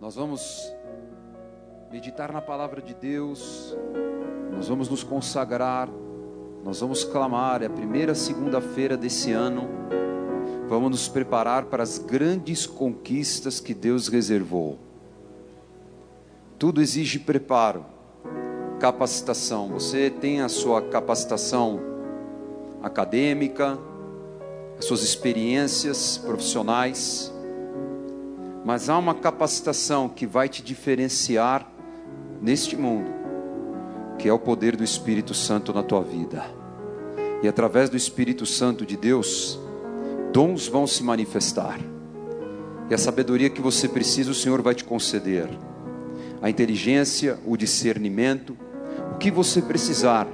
Nós vamos meditar na palavra de Deus, nós vamos nos consagrar, nós vamos clamar. É a primeira segunda-feira desse ano. Vamos nos preparar para as grandes conquistas que Deus reservou. Tudo exige preparo, capacitação. Você tem a sua capacitação acadêmica, as suas experiências profissionais, mas há uma capacitação que vai te diferenciar neste mundo, que é o poder do Espírito Santo na tua vida. E através do Espírito Santo de Deus, dons vão se manifestar. E a sabedoria que você precisa, o Senhor vai te conceder. A inteligência, o discernimento, o que você precisar,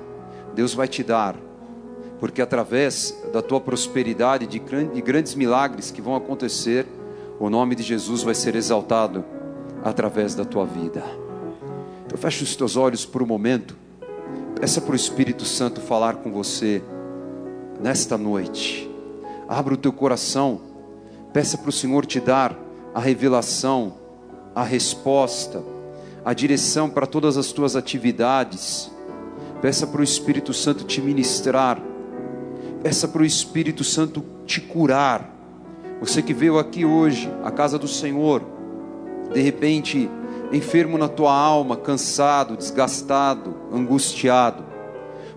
Deus vai te dar. Porque através da tua prosperidade, de grandes milagres que vão acontecer, o nome de Jesus vai ser exaltado através da tua vida. Então feche os teus olhos por um momento. Peça para o Espírito Santo falar com você nesta noite. Abra o teu coração. Peça para o Senhor te dar a revelação, a resposta, a direção para todas as tuas atividades. Peça para o Espírito Santo te ministrar. Peça para o Espírito Santo te curar. Você que veio aqui hoje, à casa do Senhor, de repente enfermo na tua alma, cansado, desgastado, angustiado,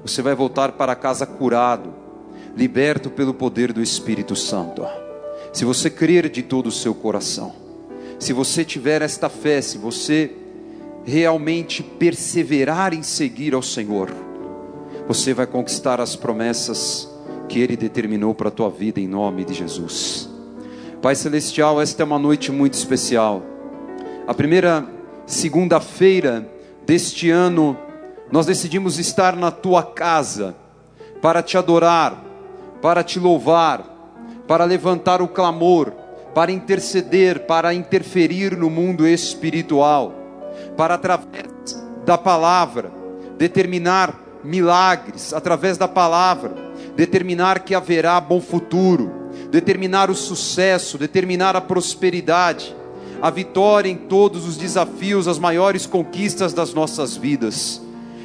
você vai voltar para casa curado, liberto pelo poder do Espírito Santo. Se você crer de todo o seu coração, se você tiver esta fé, se você realmente perseverar em seguir ao Senhor, você vai conquistar as promessas que Ele determinou para a tua vida em nome de Jesus. Pai Celestial, esta é uma noite muito especial. A primeira segunda-feira deste ano, nós decidimos estar na tua casa para te adorar, para te louvar, para levantar o clamor, para interceder, para interferir no mundo espiritual, para através da palavra determinar milagres, através da palavra determinar que haverá bom futuro, determinar o sucesso, determinar a prosperidade a vitória em todos os desafios, as maiores conquistas das nossas vidas.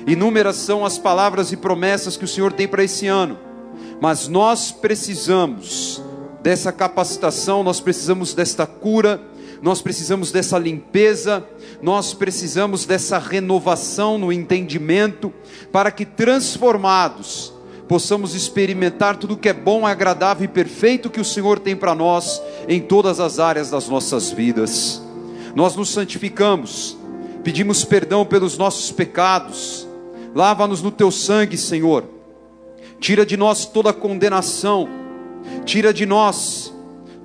Inúmeras são as palavras e promessas que o Senhor tem para esse ano, mas nós precisamos dessa capacitação, nós precisamos desta cura, nós precisamos dessa limpeza, nós precisamos dessa renovação no entendimento, para que transformados possamos experimentar tudo que é bom, agradável e perfeito que o Senhor tem para nós em todas as áreas das nossas vidas. Nós nos santificamos, pedimos perdão pelos nossos pecados, lava-nos no teu sangue, Senhor. Tira de nós toda condenação, tira de nós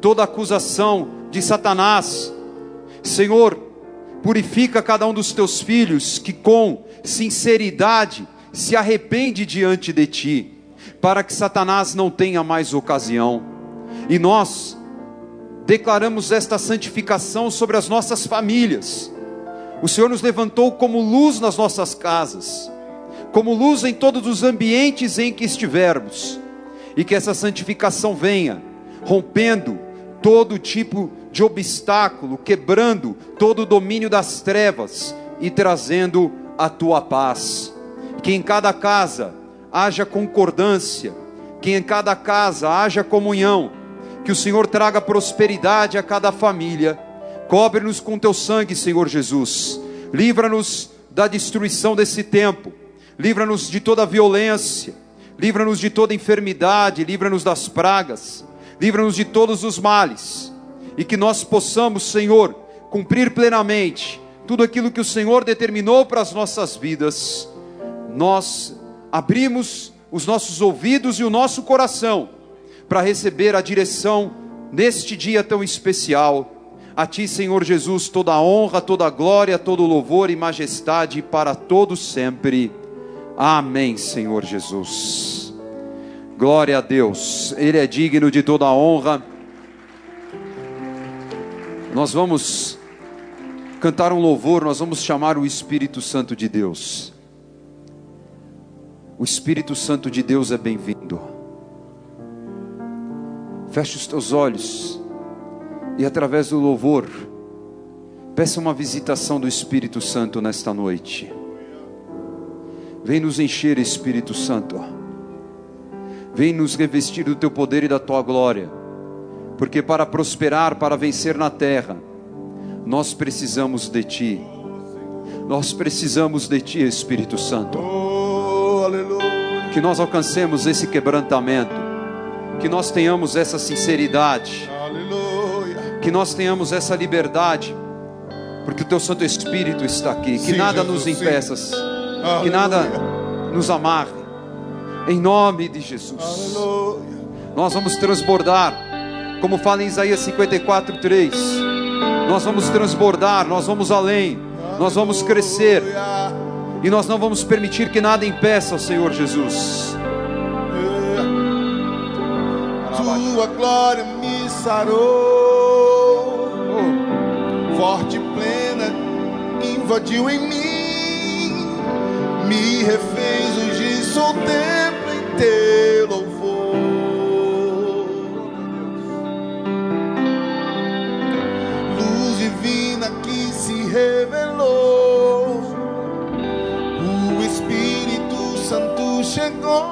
toda acusação de Satanás. Senhor, purifica cada um dos teus filhos que com sinceridade se arrepende diante de ti para que Satanás não tenha mais ocasião. E nós declaramos esta santificação sobre as nossas famílias. O Senhor nos levantou como luz nas nossas casas, como luz em todos os ambientes em que estivermos, e que essa santificação venha, rompendo todo tipo de obstáculo, quebrando todo o domínio das trevas e trazendo a tua paz. Que em cada casa haja concordância, que em cada casa haja comunhão, que o Senhor traga prosperidade a cada família. Cobre-nos com teu sangue, Senhor Jesus. Livra-nos da destruição desse tempo. Livra-nos de toda violência. Livra-nos de toda enfermidade. Livra-nos das pragas. Livra-nos de todos os males. E que nós possamos, Senhor, cumprir plenamente tudo aquilo que o Senhor determinou para as nossas vidas. Nós abrimos os nossos ouvidos e o nosso coração para receber a direção neste dia tão especial. A Ti, Senhor Jesus, toda a honra, toda a glória, todo o louvor e majestade para todos sempre. Amém, Senhor Jesus. Glória a Deus, Ele é digno de toda a honra. Nós vamos cantar um louvor, nós vamos chamar o Espírito Santo de Deus. O Espírito Santo de Deus é bem-vindo. Feche os teus olhos e através do louvor, Peça uma visitação do Espírito Santo nesta noite. Vem nos encher, Espírito Santo. Vem nos revestir do teu poder e da tua glória. Porque para prosperar, para vencer na terra, nós precisamos de ti. Nós precisamos de ti, Espírito Santo. Aleluia. Que nós alcancemos esse quebrantamento. Que nós tenhamos essa sinceridade. Aleluia. Que nós tenhamos essa liberdade. Porque o teu Santo Espírito está aqui. Que Sim, nada Jesus, nos impeça. Aleluia. Que nada nos amarre. Em nome de Jesus. Aleluia. Nós vamos transbordar, como fala em Isaías 54, 3. Nós vamos transbordar, nós vamos além, nós vamos crescer Aleluia. E nós não vamos permitir que nada impeça o Senhor Jesus. Tua glória me sarou, forte e plena, invadiu em mim, me refez, hoje sou templo em teu louvor. Luz divina que se revelou, Santo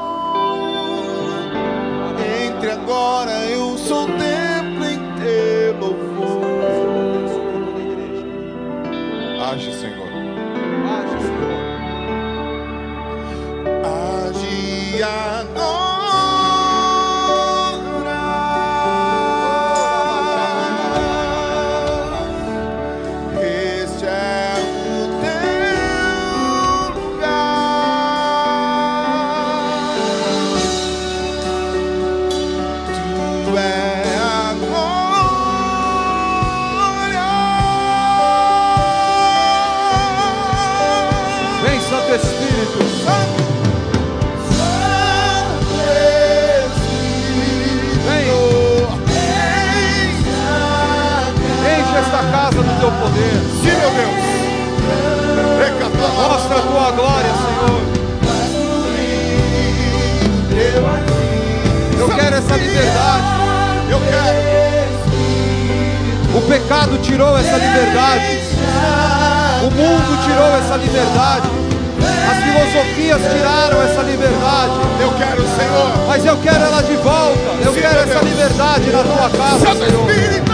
teu poder. Sim, meu Deus. Mostra a tua glória, Senhor. Eu quero essa liberdade. Eu quero. O pecado tirou essa liberdade. O mundo tirou essa liberdade. As filosofias tiraram essa liberdade. Eu quero, Senhor. Mas eu quero ela de volta. Eu Sim, quero essa liberdade na tua casa, Santo Senhor. Espírito.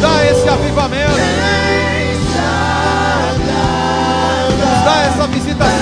Dá esse avivamento. Nos dá essa visitação.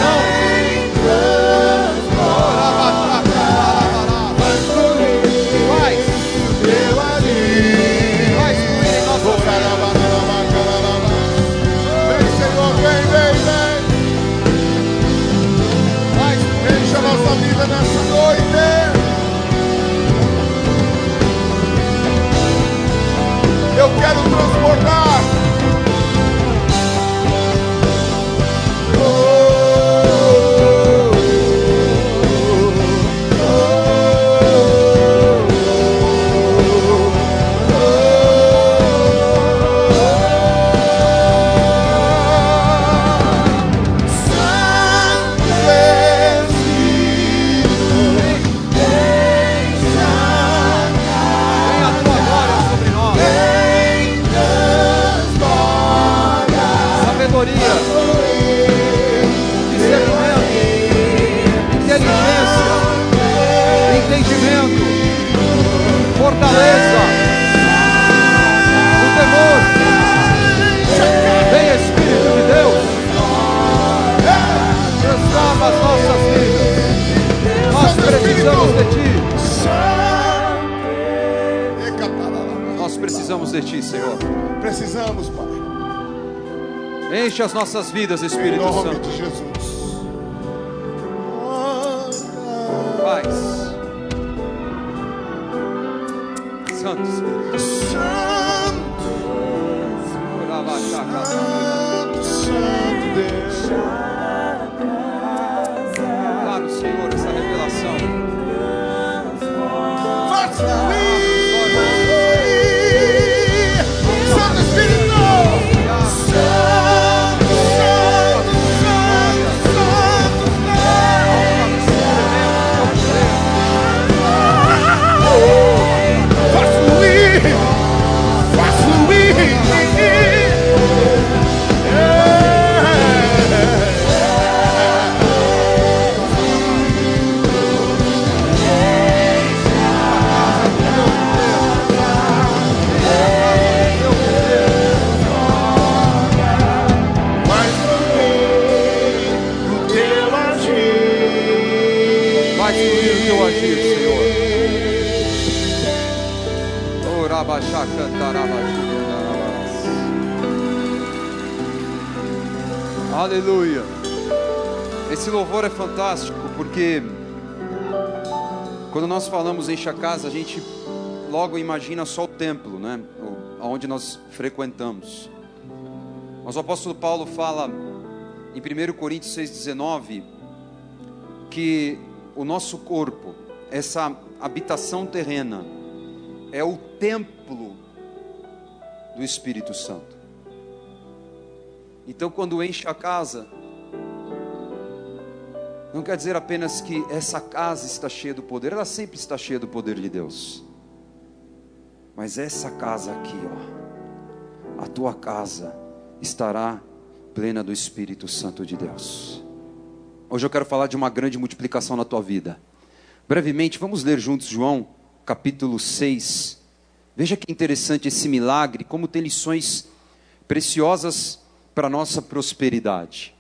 De Ti, Senhor. Precisamos, Pai. Enche as nossas vidas, Espírito Santo. Porque quando nós falamos enche a casa, a gente logo imagina só o templo, né? Onde nós frequentamos. Mas o apóstolo Paulo fala em 1 Coríntios 6,19 que o nosso corpo, essa habitação terrena, é o templo do Espírito Santo. Então, quando enche a casa, não quer dizer apenas que essa casa está cheia do poder, ela sempre está cheia do poder de Deus. Mas essa casa aqui, ó, a tua casa estará plena do Espírito Santo de Deus. Hoje eu quero falar de uma grande multiplicação na tua vida. Brevemente, vamos ler juntos João, capítulo 6. Veja que interessante esse milagre, como tem lições preciosas para a nossa prosperidade.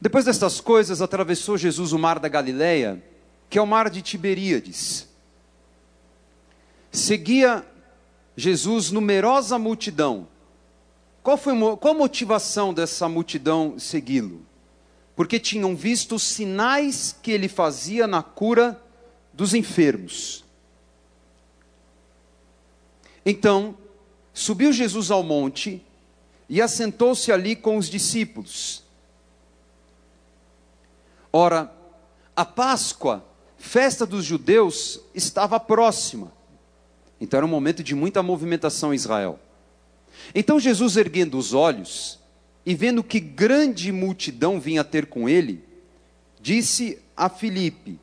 Depois destas coisas, atravessou Jesus o mar da Galileia, que é o mar de Tiberíades. Seguia Jesus numerosa multidão. Qual foi qual a motivação dessa multidão segui-lo? Porque tinham visto os sinais que ele fazia na cura dos enfermos. Então, subiu Jesus ao monte e assentou-se ali com os discípulos. Ora, a Páscoa, festa dos judeus, estava próxima. Então era um momento de muita movimentação em Israel. Então Jesus, erguendo os olhos e vendo que grande multidão vinha ter com ele, disse a Filipe: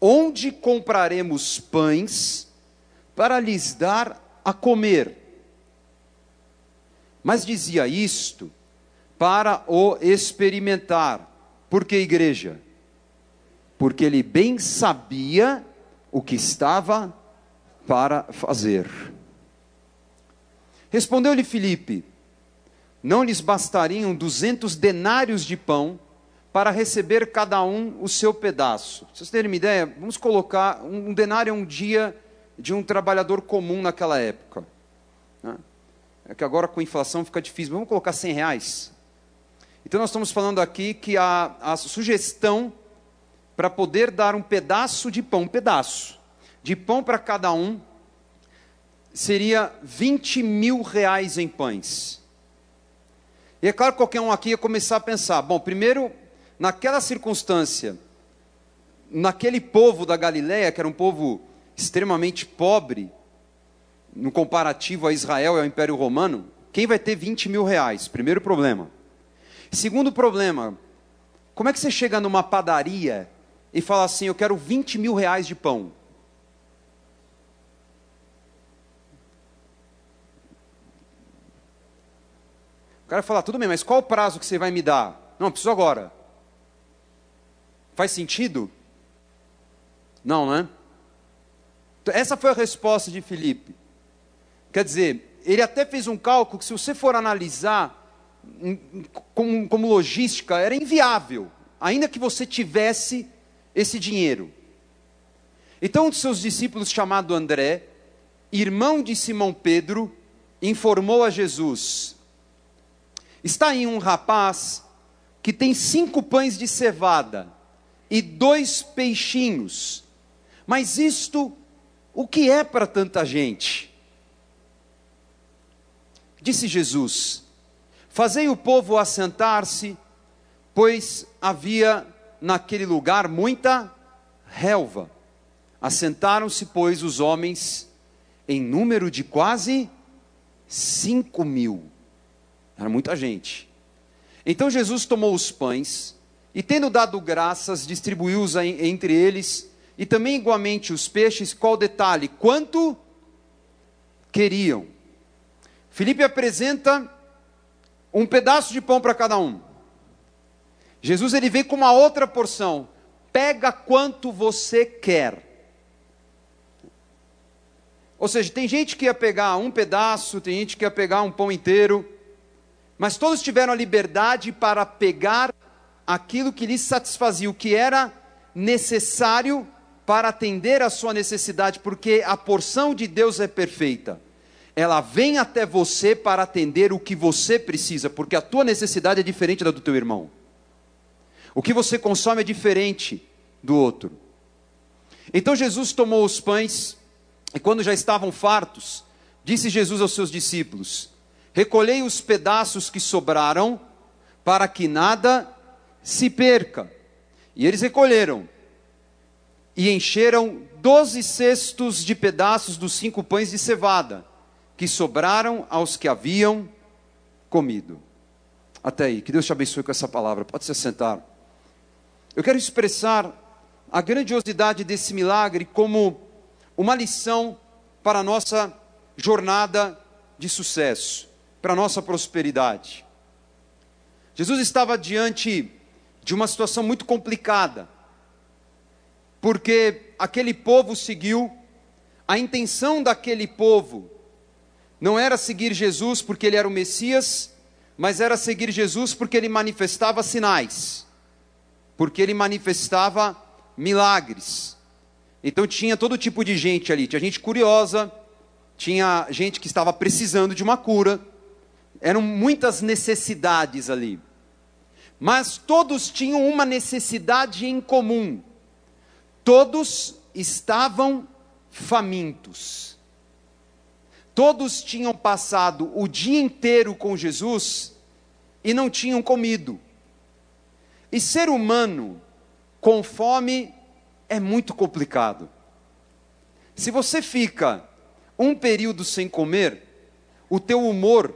Onde compraremos pães para lhes dar a comer? Mas dizia isto para o experimentar. Por que igreja? Porque ele bem sabia o que estava para fazer. Respondeu-lhe Filipe: Não lhes bastariam duzentos denários de pão para receber cada um o seu pedaço. Pra vocês terem uma ideia, vamos colocar um denário é um dia de um trabalhador comum naquela época. Né? É que agora com inflação fica difícil. Vamos colocar 100 reais. Então nós estamos falando aqui que a, a sugestão para poder dar um pedaço de pão, um pedaço de pão para cada um, seria 20 mil reais em pães. E é claro que qualquer um aqui ia começar a pensar: bom, primeiro, naquela circunstância, naquele povo da Galileia, que era um povo extremamente pobre, no comparativo a Israel e ao Império Romano, quem vai ter 20 mil reais? Primeiro problema. Segundo problema, como é que você chega numa padaria e fala assim: eu quero 20 mil reais de pão? O cara fala: tudo bem, mas qual o prazo que você vai me dar? Não, preciso agora. Faz sentido? Não, né? Essa foi a resposta de Filipe. Quer dizer, ele até fez um cálculo que, se você for analisar como, como logística, era inviável, ainda que você tivesse esse dinheiro. Então, um de seus discípulos, chamado André, irmão de Simão Pedro, informou a Jesus: Está aí um rapaz que tem cinco pães de cevada e dois peixinhos, mas isto, o que é para tanta gente? Disse Jesus: Fazei o povo assentar-se, pois havia naquele lugar muita relva. Assentaram-se, pois, os homens em número de quase cinco mil. Era muita gente. Então Jesus tomou os pães e, tendo dado graças, distribuiu-os entre eles, e também igualmente os peixes. Qual detalhe? Quanto queriam. Filipe apresenta um pedaço de pão para cada um. Jesus ele vem com uma outra porção. Pega quanto você quer. Ou seja, tem gente que ia pegar um pedaço, tem gente que ia pegar um pão inteiro, mas todos tiveram a liberdade para pegar aquilo que lhes satisfazia, o que era necessário para atender a sua necessidade, porque a porção de Deus é perfeita. Ela vem até você para atender o que você precisa, porque a tua necessidade é diferente da do teu irmão. O que você consome é diferente do outro. Então Jesus tomou os pães e quando já estavam fartos, disse Jesus aos seus discípulos: Recolhei os pedaços que sobraram, para que nada se perca. E eles recolheram e encheram doze cestos de pedaços dos cinco pães de cevada, que sobraram aos que haviam comido. Até aí, que Deus te abençoe com essa palavra. Pode se sentar. Eu quero expressar a grandiosidade desse milagre como uma lição para a nossa jornada de sucesso, para a nossa prosperidade. Jesus estava diante de uma situação muito complicada, porque aquele povo seguiu, a intenção daquele povo não era seguir Jesus porque ele era o Messias, mas era seguir Jesus porque ele manifestava sinais, porque ele manifestava milagres. Então tinha todo tipo de gente ali, tinha gente curiosa, tinha gente que estava precisando de uma cura, eram muitas necessidades ali. Mas todos tinham uma necessidade em comum. Todos estavam famintos. Todos tinham passado o dia inteiro com Jesus e não tinham comido. E ser humano com fome é muito complicado. Se você fica um período sem comer, o teu humor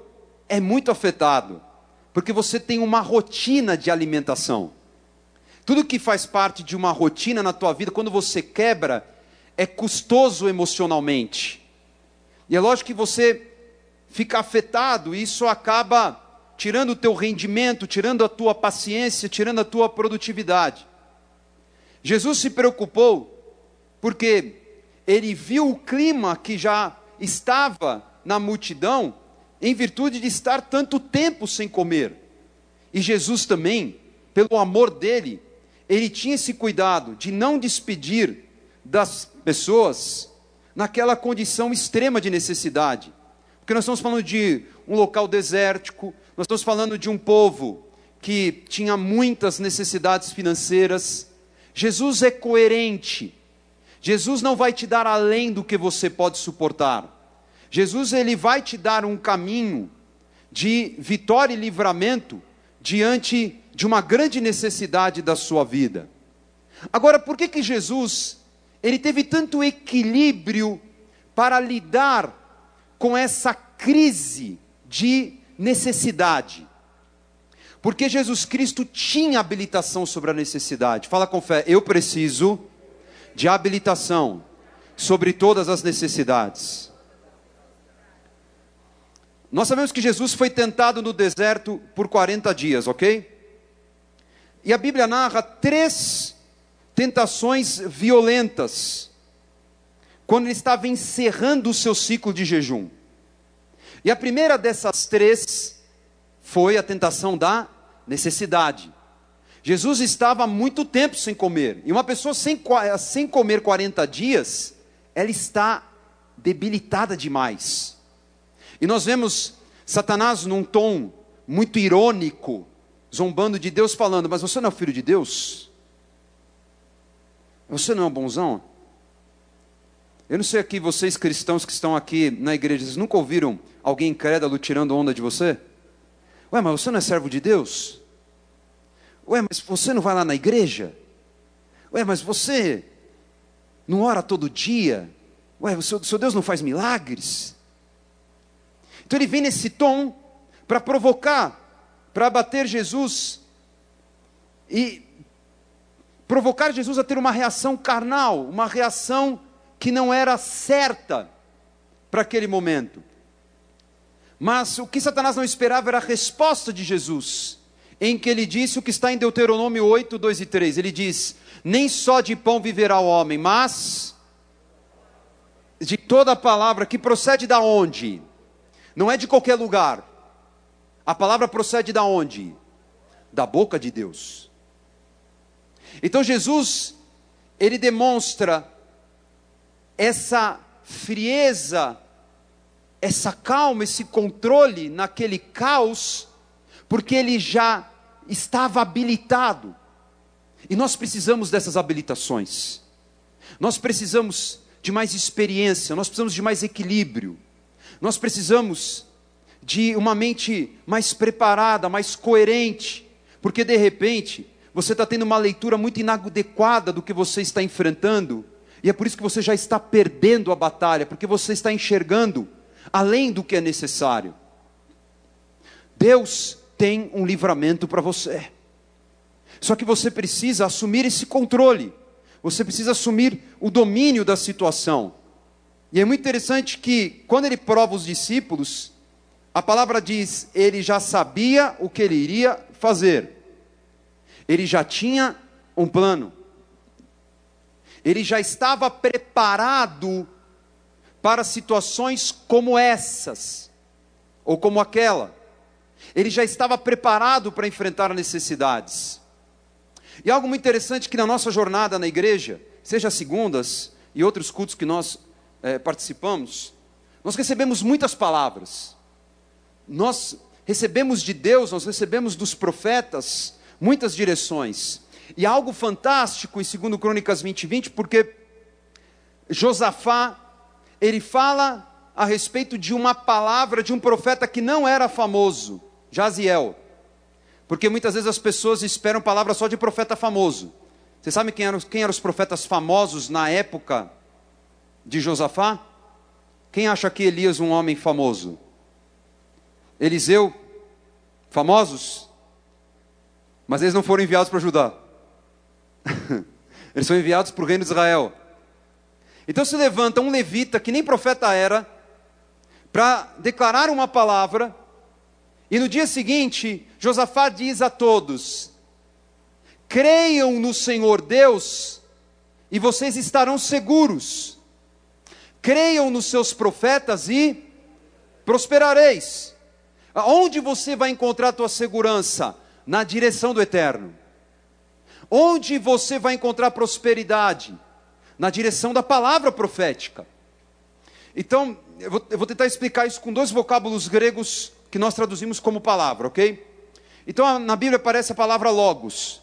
é muito afetado, porque você tem uma rotina de alimentação. Tudo que faz parte de uma rotina na tua vida, quando você quebra, é custoso emocionalmente. E é lógico que você fica afetado, e isso acaba tirando o teu rendimento, tirando a tua paciência, tirando a tua produtividade. Jesus se preocupou porque ele viu o clima que já estava na multidão em virtude de estar tanto tempo sem comer. E Jesus também, pelo amor dele, ele tinha esse cuidado de não despedir das pessoas naquela condição extrema de necessidade. Porque nós estamos falando de um local desértico, nós estamos falando de um povo que tinha muitas necessidades financeiras, Jesus é coerente. Jesus não vai te dar além do que você pode suportar. Jesus ele vai te dar um caminho de vitória e livramento diante de uma grande necessidade da sua vida. Agora, por que que Jesus ele teve tanto equilíbrio para lidar com essa crise de necessidade? Porque Jesus Cristo tinha habilitação sobre a necessidade. Fala com fé, eu preciso de habilitação sobre todas as necessidades. Nós sabemos que Jesus foi tentado no deserto por 40 dias, ok? E a Bíblia narra três tentações violentas quando ele estava encerrando o seu ciclo de jejum. E a primeira dessas três foi a tentação da necessidade. Jesus estava há muito tempo sem comer. E uma pessoa sem, sem comer 40 dias, ela está debilitada demais. E nós vemos Satanás num tom muito irônico, zombando de Deus, falando: Mas você não é filho de Deus? Você não é um bonzão? Eu não sei aqui, vocês cristãos que estão aqui na igreja, vocês nunca ouviram alguém incrédulo tirando onda de você? Ué, mas você não é servo de Deus? Ué, mas você não vai lá na igreja? Ué, mas você não ora todo dia? Ué, o seu, seu Deus não faz milagres? Então ele vem nesse tom para provocar, para abater Jesus e provocar Jesus a ter uma reação carnal, uma reação que não era certa para aquele momento. Mas o que Satanás não esperava era a resposta de Jesus, em que ele disse o que está em Deuteronômio 8, 2 e 3. Ele diz: Nem só de pão viverá o homem, mas de toda a palavra que procede da onde? Não é de qualquer lugar. A palavra procede da onde? Da boca de Deus. Então Jesus, ele demonstra essa frieza, essa calma, esse controle naquele caos, porque ele já estava habilitado. E nós precisamos dessas habilitações. Nós precisamos de mais experiência, nós precisamos de mais equilíbrio. Nós precisamos de uma mente mais preparada, mais coerente, porque de repente você está tendo uma leitura muito inadequada do que você está enfrentando, e é por isso que você já está perdendo a batalha, porque você está enxergando além do que é necessário. Deus tem um livramento para você. Só que você precisa assumir esse controle. Você precisa assumir o domínio da situação. E é muito interessante que, quando ele prova os discípulos, a palavra diz: ele já sabia o que ele iria fazer, ele já tinha um plano, ele já estava preparado para situações como essas, ou como aquela, ele já estava preparado para enfrentar necessidades. E algo muito interessante que na nossa jornada na igreja, seja segundas e outros cultos que nós é, participamos, nós recebemos muitas palavras. Nós recebemos de Deus, nós recebemos dos profetas muitas direções. E algo fantástico em 2 Crônicas 20, 20, porque Josafá, ele fala a respeito de uma palavra de um profeta que não era famoso, Jaziel. Porque muitas vezes as pessoas esperam palavras só de profeta famoso. Você sabe quem eram, quem eram os profetas famosos na época de Josafá? Quem acha que Elias um homem famoso? Eliseu, famosos? Mas eles não foram enviados para Judá. eles são enviados para o reino de Israel. Então se levanta um levita, que nem profeta era, para declarar uma palavra e no dia seguinte, Josafá diz a todos: creiam no Senhor Deus e vocês estarão seguros. Creiam nos seus profetas e prosperareis. Onde você vai encontrar a tua segurança? Na direção do eterno. Onde você vai encontrar prosperidade? Na direção da palavra profética. Então, eu vou, eu vou tentar explicar isso com dois vocábulos gregos que nós traduzimos como palavra, ok? Então na Bíblia aparece a palavra logos.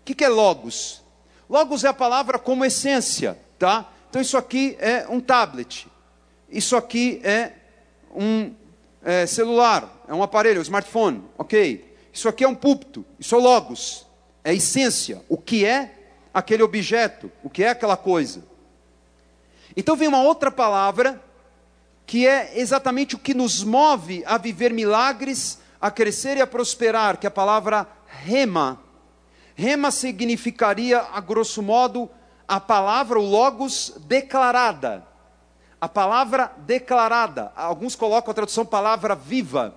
O que, que é logos? Logos é a palavra como essência, tá? Então isso aqui é um tablet, isso aqui é um é, celular, é um aparelho, um smartphone, ok? Isso aqui é um púlpito, isso é logos, é essência, o que é aquele objeto, o que é aquela coisa. Então vem uma outra palavra que é exatamente o que nos move a viver milagres, a crescer e a prosperar, que é a palavra rema. Rema significaria, a grosso modo, a palavra, o logos declarada. A palavra declarada. Alguns colocam a tradução palavra viva.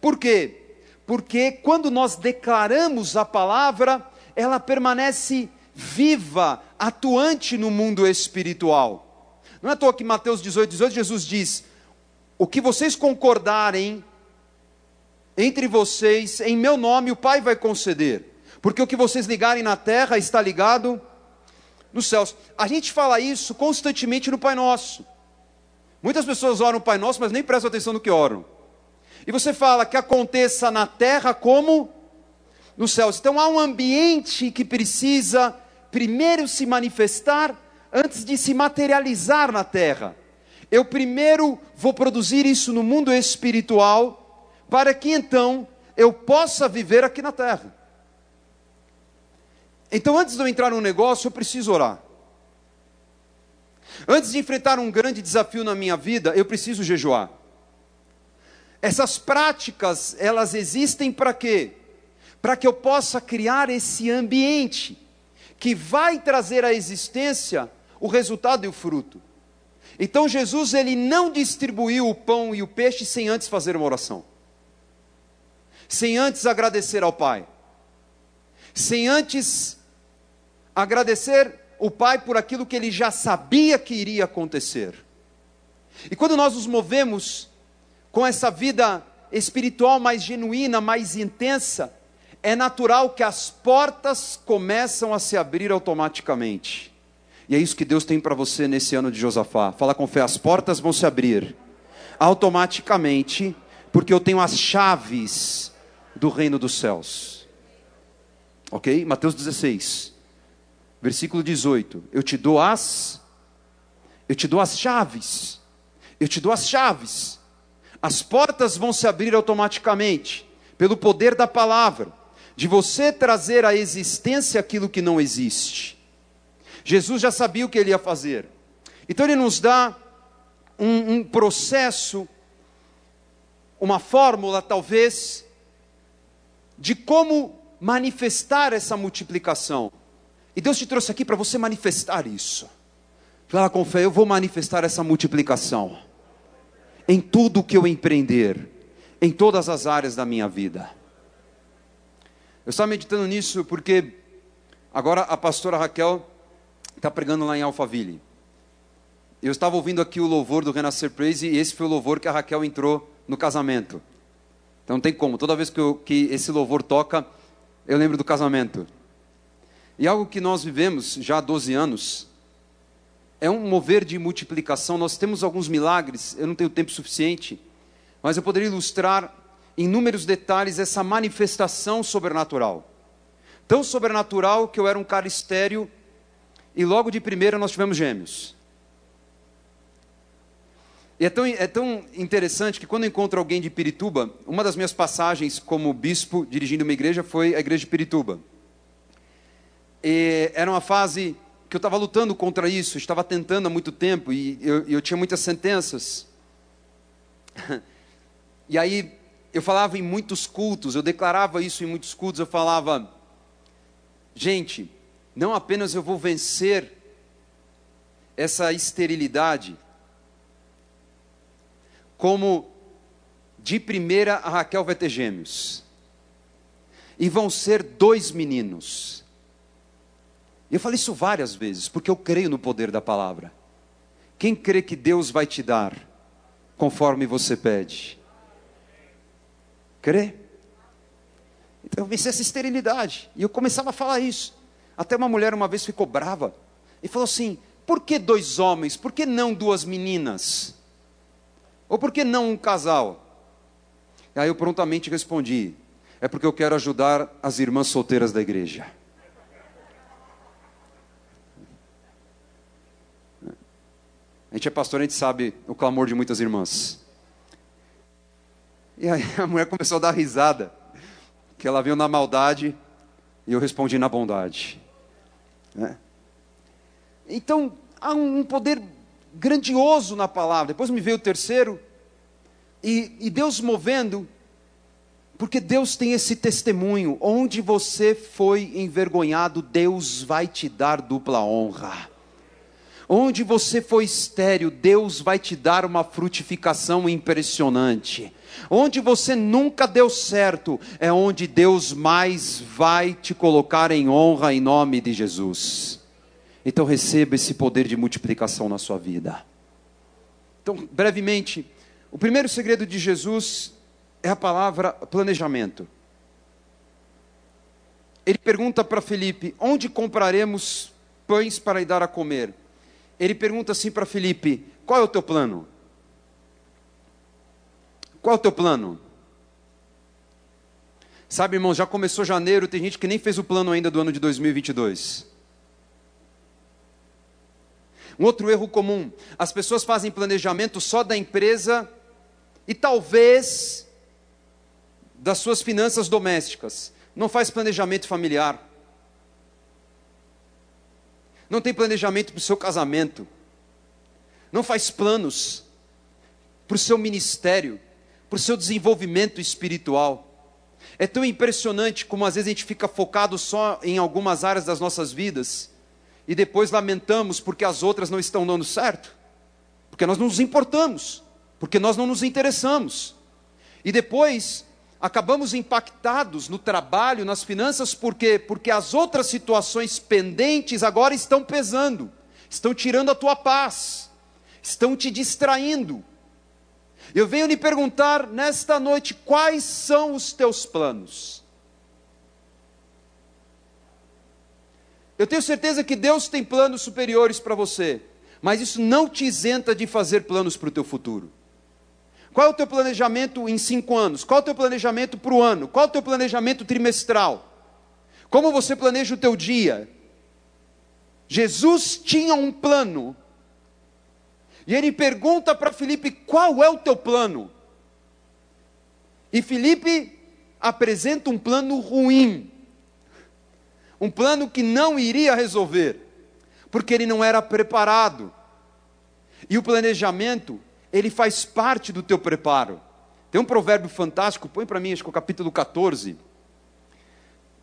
Por quê? Porque quando nós declaramos a palavra, ela permanece viva, atuante no mundo espiritual. Não é à toa que Mateus 18, 18, Jesus diz: O que vocês concordarem entre vocês, em meu nome, o Pai vai conceder. Porque o que vocês ligarem na terra está ligado nos céus. A gente fala isso constantemente no Pai Nosso. Muitas pessoas oram o Pai Nosso, mas nem prestam atenção no que oram. E você fala que aconteça na terra como nos céus. Então há um ambiente que precisa primeiro se manifestar antes de se materializar na terra. Eu primeiro vou produzir isso no mundo espiritual, para que então eu possa viver aqui na terra. Então, antes de eu entrar num negócio, eu preciso orar. Antes de enfrentar um grande desafio na minha vida, eu preciso jejuar. Essas práticas, elas existem para quê? Para que eu possa criar esse ambiente que vai trazer à existência o resultado e o fruto. Então Jesus ele não distribuiu o pão e o peixe sem antes fazer uma oração. Sem antes agradecer ao Pai. Sem antes agradecer o Pai por aquilo que ele já sabia que iria acontecer. E quando nós nos movemos com essa vida espiritual mais genuína, mais intensa, é natural que as portas começam a se abrir automaticamente. E é isso que Deus tem para você nesse ano de Josafá. Fala com fé, as portas vão se abrir automaticamente, porque eu tenho as chaves do reino dos céus. Ok? Mateus 16, versículo 18. Eu te dou as, eu te dou as chaves. Eu te dou as chaves. As portas vão se abrir automaticamente, pelo poder da palavra, de você trazer à existência aquilo que não existe. Jesus já sabia o que ele ia fazer. Então ele nos dá um, um processo, uma fórmula talvez, de como manifestar essa multiplicação. E Deus te trouxe aqui para você manifestar isso. Fala com fé, eu vou manifestar essa multiplicação em tudo que eu empreender, em todas as áreas da minha vida. Eu estava meditando nisso porque agora a pastora Raquel está pregando lá em Alphaville. Eu estava ouvindo aqui o louvor do Renascer Praise e esse foi o louvor que a Raquel entrou no casamento. Então não tem como, toda vez que, eu, que esse louvor toca, eu lembro do casamento. E algo que nós vivemos já há 12 anos é um mover de multiplicação. Nós temos alguns milagres, eu não tenho tempo suficiente, mas eu poderia ilustrar em inúmeros detalhes essa manifestação sobrenatural. Tão sobrenatural que eu era um cara estéreo e logo de primeira nós tivemos gêmeos. E é tão, é tão interessante que quando eu encontro alguém de Pirituba, uma das minhas passagens como bispo dirigindo uma igreja foi a igreja de Pirituba. E era uma fase que eu estava lutando contra isso, estava tentando há muito tempo e eu, eu tinha muitas sentenças. E aí eu falava em muitos cultos, eu declarava isso em muitos cultos, eu falava, gente, não apenas eu vou vencer essa esterilidade, como de primeira a Raquel vai ter gêmeos. E vão ser dois meninos. Eu falei isso várias vezes, porque eu creio no poder da palavra. Quem crê que Deus vai te dar conforme você pede? Crê? Então eu venci essa esterilidade. E eu começava a falar isso. Até uma mulher uma vez ficou brava e falou assim: por que dois homens? Por que não duas meninas? Ou por que não um casal? E aí eu prontamente respondi: é porque eu quero ajudar as irmãs solteiras da igreja. A gente é pastor, a gente sabe o clamor de muitas irmãs. E aí a mulher começou a dar risada, que ela veio na maldade e eu respondi na bondade. Né? Então, há um poder grandioso na palavra. Depois me veio o terceiro, e, e Deus movendo, porque Deus tem esse testemunho: onde você foi envergonhado, Deus vai te dar dupla honra. Onde você foi estéreo, Deus vai te dar uma frutificação impressionante. Onde você nunca deu certo, é onde Deus mais vai te colocar em honra em nome de Jesus. Então receba esse poder de multiplicação na sua vida. Então, brevemente, o primeiro segredo de Jesus é a palavra planejamento. Ele pergunta para Felipe: onde compraremos pães para ir dar a comer? Ele pergunta assim para Felipe: qual é o teu plano? Qual é o teu plano? Sabe, irmão, já começou janeiro, tem gente que nem fez o plano ainda do ano de 2022. Um outro erro comum: as pessoas fazem planejamento só da empresa e talvez das suas finanças domésticas. Não faz planejamento familiar. Não tem planejamento para o seu casamento. Não faz planos para o seu ministério para o seu desenvolvimento espiritual. É tão impressionante como às vezes a gente fica focado só em algumas áreas das nossas vidas e depois lamentamos porque as outras não estão dando certo, porque nós não nos importamos, porque nós não nos interessamos. E depois acabamos impactados no trabalho, nas finanças, por quê? Porque as outras situações pendentes agora estão pesando, estão tirando a tua paz, estão te distraindo. Eu venho lhe perguntar nesta noite: quais são os teus planos? Eu tenho certeza que Deus tem planos superiores para você, mas isso não te isenta de fazer planos para o teu futuro. Qual é o teu planejamento em cinco anos? Qual é o teu planejamento para o ano? Qual é o teu planejamento trimestral? Como você planeja o teu dia? Jesus tinha um plano. E ele pergunta para Felipe: qual é o teu plano? E Felipe apresenta um plano ruim um plano que não iria resolver, porque ele não era preparado. E o planejamento, ele faz parte do teu preparo. Tem um provérbio fantástico, põe para mim, acho que é o capítulo 14,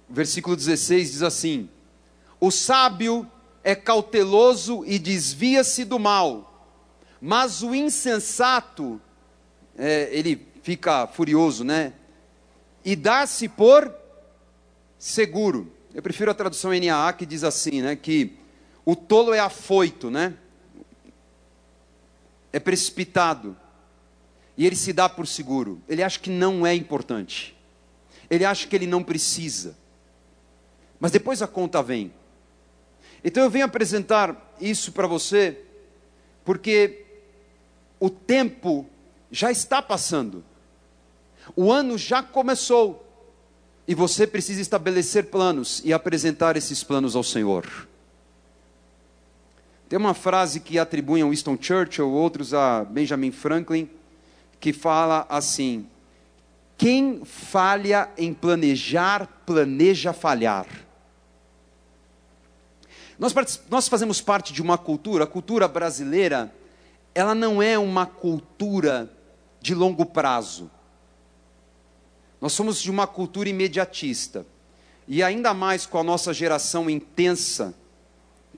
versículo 16 diz assim: O sábio é cauteloso e desvia-se do mal, mas o insensato, é, ele fica furioso, né? E dá-se por seguro. Eu prefiro a tradução NAA que diz assim, né, que o tolo é afoito, né? É precipitado. E ele se dá por seguro. Ele acha que não é importante. Ele acha que ele não precisa. Mas depois a conta vem. Então eu venho apresentar isso para você porque o tempo já está passando. O ano já começou. E você precisa estabelecer planos e apresentar esses planos ao Senhor. Tem uma frase que atribuem a Winston Churchill, outros a Benjamin Franklin, que fala assim: Quem falha em planejar, planeja falhar. Nós, nós fazemos parte de uma cultura, a cultura brasileira, ela não é uma cultura de longo prazo. Nós somos de uma cultura imediatista. E ainda mais com a nossa geração intensa,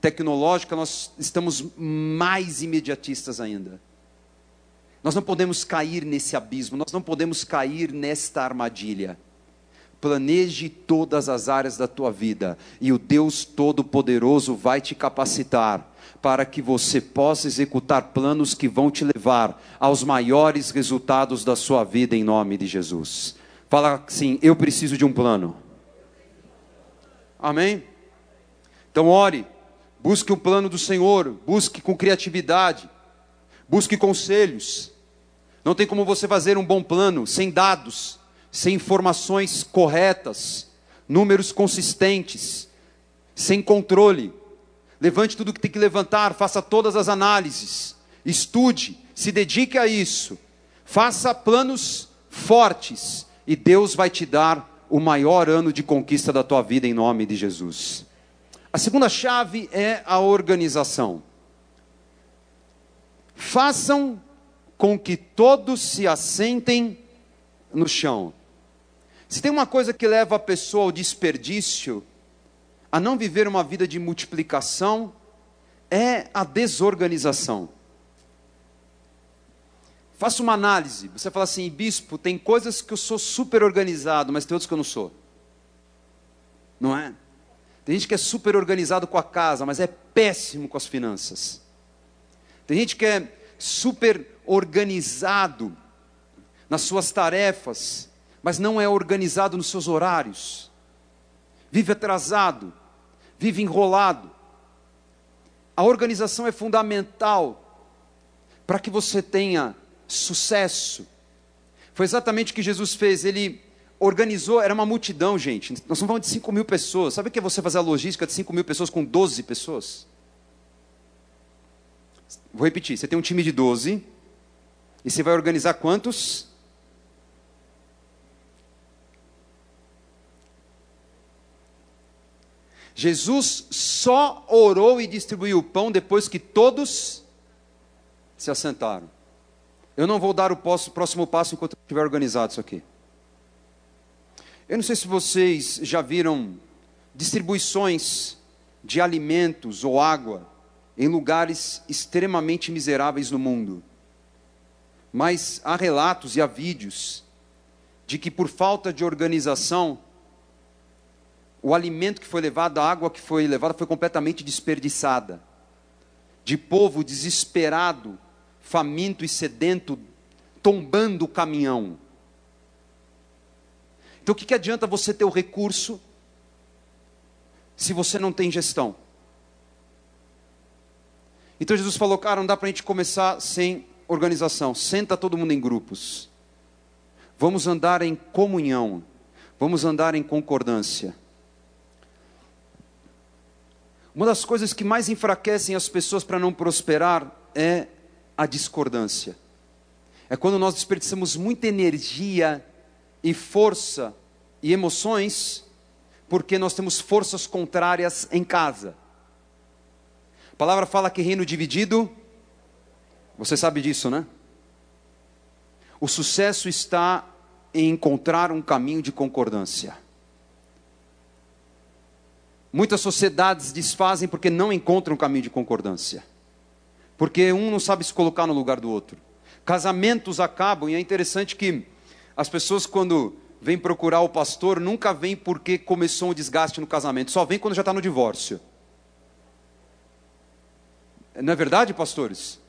tecnológica, nós estamos mais imediatistas ainda. Nós não podemos cair nesse abismo, nós não podemos cair nesta armadilha. Planeje todas as áreas da tua vida e o Deus Todo-Poderoso vai te capacitar para que você possa executar planos que vão te levar aos maiores resultados da sua vida em nome de Jesus. Fala assim: Eu preciso de um plano. Amém? Então, ore, busque o plano do Senhor, busque com criatividade, busque conselhos. Não tem como você fazer um bom plano sem dados, sem informações corretas, números consistentes, sem controle. Levante tudo que tem que levantar, faça todas as análises, estude, se dedique a isso, faça planos fortes e Deus vai te dar o maior ano de conquista da tua vida em nome de Jesus. A segunda chave é a organização. Façam com que todos se assentem no chão. Se tem uma coisa que leva a pessoa ao desperdício, a não viver uma vida de multiplicação, é a desorganização. Faça uma análise. Você fala assim, bispo, tem coisas que eu sou super organizado, mas tem outras que eu não sou. Não é? Tem gente que é super organizado com a casa, mas é péssimo com as finanças. Tem gente que é super organizado nas suas tarefas, mas não é organizado nos seus horários. Vive atrasado, vive enrolado. A organização é fundamental para que você tenha sucesso. Foi exatamente o que Jesus fez. Ele organizou, era uma multidão, gente. Nós estamos falando de 5 mil pessoas. Sabe o que é você fazer a logística de 5 mil pessoas com 12 pessoas? Vou repetir: você tem um time de 12, e você vai organizar quantos? Jesus só orou e distribuiu o pão depois que todos se assentaram. Eu não vou dar o próximo passo enquanto estiver organizado isso aqui. Eu não sei se vocês já viram distribuições de alimentos ou água em lugares extremamente miseráveis no mundo. Mas há relatos e há vídeos de que por falta de organização, o alimento que foi levado, a água que foi levada foi completamente desperdiçada. De povo desesperado faminto e sedento, tombando o caminhão. Então o que, que adianta você ter o recurso, se você não tem gestão. Então Jesus falou, cara, não dá para a gente começar sem organização. Senta todo mundo em grupos. Vamos andar em comunhão. Vamos andar em concordância. Uma das coisas que mais enfraquecem as pessoas para não prosperar é a discordância. É quando nós desperdiçamos muita energia e força e emoções porque nós temos forças contrárias em casa. A palavra fala que reino dividido, você sabe disso, né? O sucesso está em encontrar um caminho de concordância. Muitas sociedades desfazem porque não encontram um caminho de concordância. Porque um não sabe se colocar no lugar do outro. Casamentos acabam, e é interessante que as pessoas, quando vêm procurar o pastor, nunca vêm porque começou um desgaste no casamento, só vem quando já está no divórcio. Não é verdade, pastores?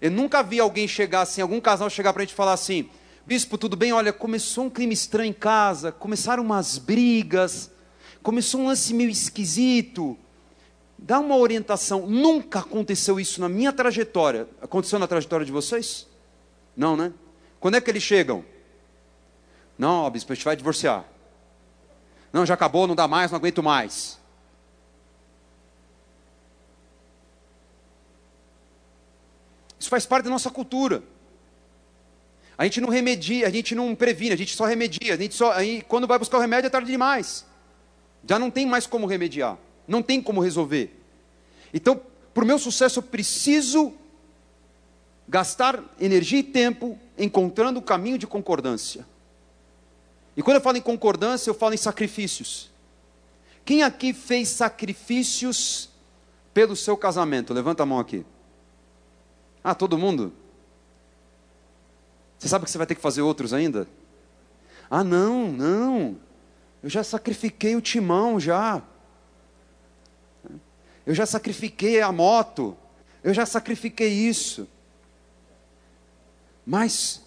Eu nunca vi alguém chegar assim, algum casal chegar para a gente falar assim: Bispo, tudo bem? Olha, começou um clima estranho em casa, começaram umas brigas, começou um lance meio esquisito. Dá uma orientação. Nunca aconteceu isso na minha trajetória. Aconteceu na trajetória de vocês? Não, né? Quando é que eles chegam? Não, bispo, a gente vai divorciar. Não, já acabou, não dá mais, não aguento mais. Isso faz parte da nossa cultura. A gente não remedia, a gente não previne, a gente só remedia. A gente só, aí, quando vai buscar o remédio é tarde demais. Já não tem mais como remediar. Não tem como resolver. Então, para o meu sucesso, eu preciso gastar energia e tempo encontrando o caminho de concordância. E quando eu falo em concordância, eu falo em sacrifícios. Quem aqui fez sacrifícios pelo seu casamento? Levanta a mão aqui. Ah, todo mundo? Você sabe que você vai ter que fazer outros ainda? Ah, não, não. Eu já sacrifiquei o timão já. Eu já sacrifiquei a moto. Eu já sacrifiquei isso. Mas,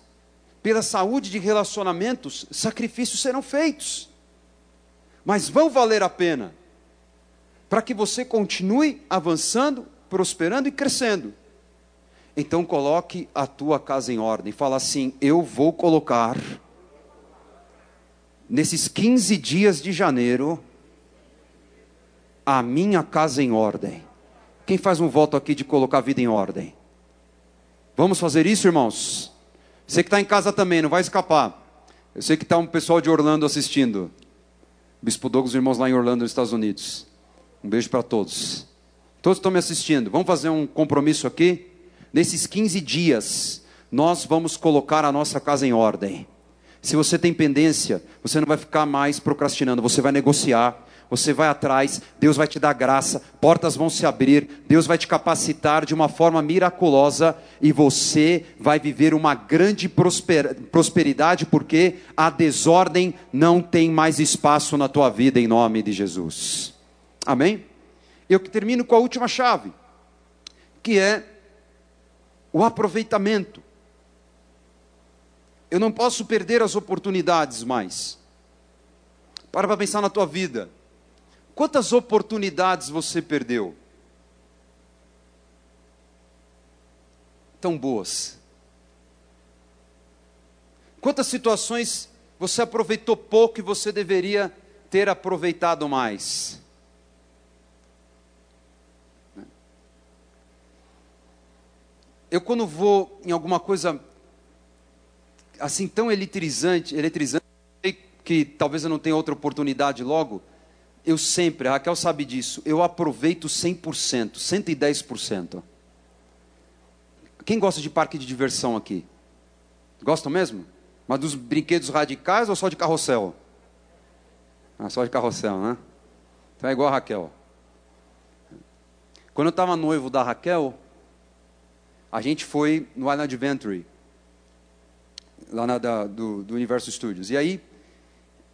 pela saúde de relacionamentos, sacrifícios serão feitos. Mas vão valer a pena. Para que você continue avançando, prosperando e crescendo. Então coloque a tua casa em ordem. Fala assim: eu vou colocar nesses 15 dias de janeiro a minha casa em ordem. Quem faz um voto aqui de colocar a vida em ordem? Vamos fazer isso, irmãos? Você que está em casa também, não vai escapar. Eu sei que está um pessoal de Orlando assistindo. Bispo Douglas, irmãos lá em Orlando, nos Estados Unidos. Um beijo para todos. Todos estão me assistindo. Vamos fazer um compromisso aqui? Nesses 15 dias, nós vamos colocar a nossa casa em ordem. Se você tem pendência, você não vai ficar mais procrastinando, você vai negociar, você vai atrás, Deus vai te dar graça, portas vão se abrir, Deus vai te capacitar de uma forma miraculosa e você vai viver uma grande prosperidade, porque a desordem não tem mais espaço na tua vida, em nome de Jesus. Amém? Eu termino com a última chave, que é o aproveitamento. Eu não posso perder as oportunidades mais. Para para pensar na tua vida. Quantas oportunidades você perdeu? Tão boas. Quantas situações você aproveitou pouco e você deveria ter aproveitado mais? Eu quando vou em alguma coisa assim tão eletrizante, eletrizante, que talvez eu não tenha outra oportunidade logo, eu sempre, a Raquel sabe disso, eu aproveito 100%, 110%. Quem gosta de parque de diversão aqui? Gostam mesmo? Mas dos brinquedos radicais ou só de carrossel? Ah, só de carrossel, né? Então é igual a Raquel. Quando eu estava noivo da Raquel, a gente foi no Island Adventure, lá na, da, do, do Universo Studios. E aí,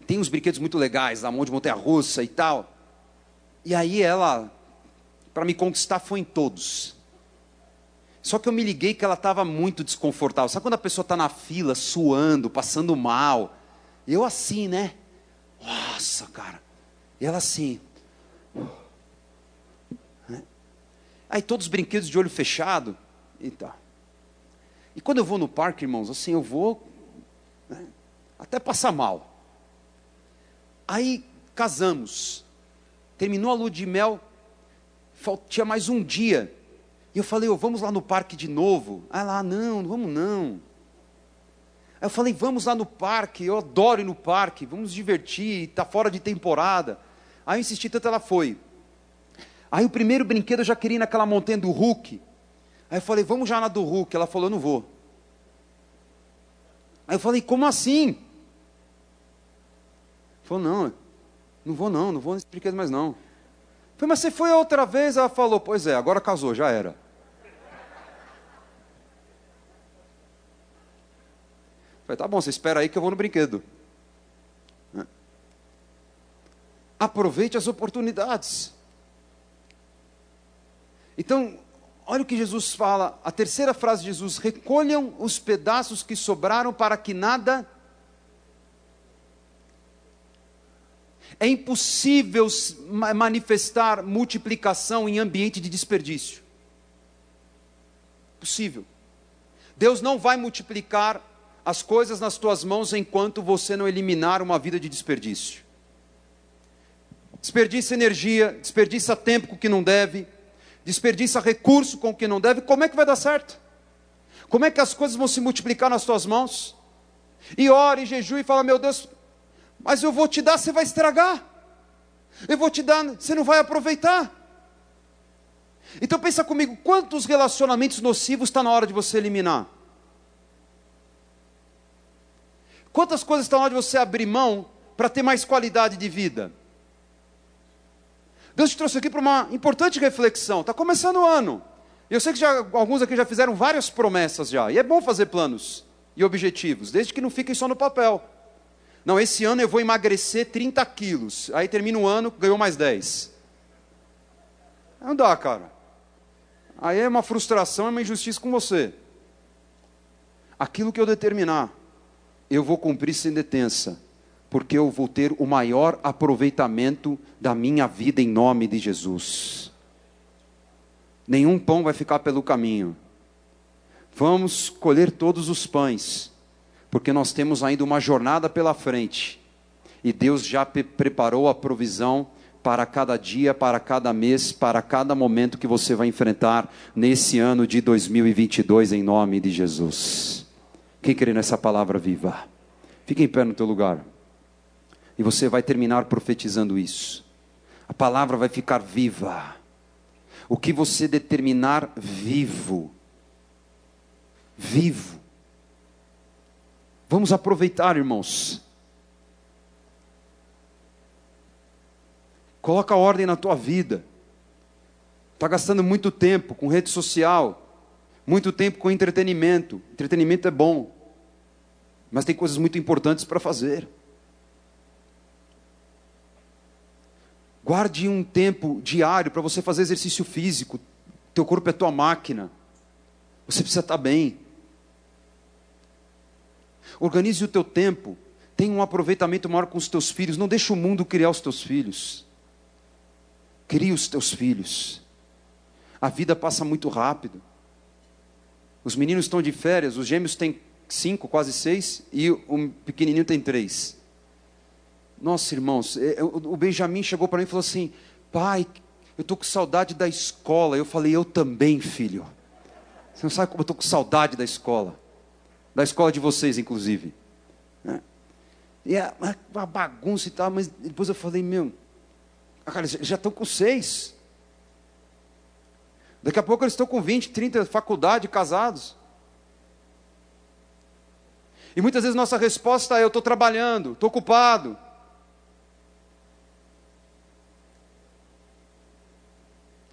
tem uns brinquedos muito legais, um monte de montanha-russa e tal. E aí ela, para me conquistar, foi em todos. Só que eu me liguei que ela estava muito desconfortável. Sabe quando a pessoa está na fila, suando, passando mal? Eu assim, né? Nossa, cara. E ela assim, Aí todos os brinquedos de olho fechado e tá. E quando eu vou no parque, irmãos, assim, eu vou né, até passar mal. Aí casamos. Terminou a lua de mel, tinha mais um dia. E eu falei, oh, vamos lá no parque de novo. Ah lá, não, não vamos não. Aí eu falei, vamos lá no parque, eu adoro ir no parque, vamos nos divertir, está fora de temporada. Aí eu insisti tanto, ela foi. Aí o primeiro brinquedo eu já queria ir naquela montanha do Hulk. Aí eu falei, vamos já na do Hulk. Ela falou, eu não vou. Aí eu falei, como assim? Falou, não, não vou não, não vou nesse brinquedo mais não. Falei, mas você foi outra vez? Ela falou, pois é, agora casou, já era. Falei, tá bom, você espera aí que eu vou no brinquedo. Aproveite as oportunidades. Então, olha o que Jesus fala, a terceira frase de Jesus: recolham os pedaços que sobraram para que nada. É impossível manifestar multiplicação em ambiente de desperdício. Possível. Deus não vai multiplicar as coisas nas tuas mãos enquanto você não eliminar uma vida de desperdício. Desperdiça energia, desperdiça tempo com o que não deve, desperdiça recurso com o que não deve, como é que vai dar certo? Como é que as coisas vão se multiplicar nas tuas mãos? E ora e jejum e fala: Meu Deus, mas eu vou te dar, você vai estragar. Eu vou te dar, você não vai aproveitar. Então pensa comigo, quantos relacionamentos nocivos está na hora de você eliminar? Quantas coisas estão na hora de você abrir mão para ter mais qualidade de vida? Deus te trouxe aqui para uma importante reflexão. Está começando o ano. Eu sei que já, alguns aqui já fizeram várias promessas já. E é bom fazer planos e objetivos, desde que não fiquem só no papel. Não, esse ano eu vou emagrecer 30 quilos. Aí termina o ano, ganhou mais 10. Não dá, cara. Aí é uma frustração, é uma injustiça com você. Aquilo que eu determinar, eu vou cumprir sem detença porque eu vou ter o maior aproveitamento da minha vida em nome de Jesus. Nenhum pão vai ficar pelo caminho. Vamos colher todos os pães, porque nós temos ainda uma jornada pela frente. E Deus já preparou a provisão para cada dia, para cada mês, para cada momento que você vai enfrentar nesse ano de 2022, em nome de Jesus. Quem crê nessa palavra viva? Fique em pé no teu lugar. E você vai terminar profetizando isso. A palavra vai ficar viva. O que você determinar vivo. Vivo. Vamos aproveitar, irmãos. Coloca ordem na tua vida. Está gastando muito tempo com rede social, muito tempo com entretenimento. Entretenimento é bom, mas tem coisas muito importantes para fazer. Guarde um tempo diário para você fazer exercício físico. Teu corpo é tua máquina. Você precisa estar bem. Organize o teu tempo. Tenha um aproveitamento maior com os teus filhos. Não deixe o mundo criar os teus filhos. Crie os teus filhos. A vida passa muito rápido. Os meninos estão de férias, os gêmeos têm cinco, quase seis, e o pequenininho tem três. Nossa, irmãos, é, é, o Benjamin chegou para mim e falou assim: Pai, eu estou com saudade da escola. Eu falei: Eu também, filho. Você não sabe como eu estou com saudade da escola. Da escola de vocês, inclusive. Né? E é uma bagunça e tal, mas depois eu falei: Meu, cara, já estão com seis. Daqui a pouco eles estão com 20, 30, faculdade, casados. E muitas vezes nossa resposta é: Eu estou trabalhando, estou ocupado.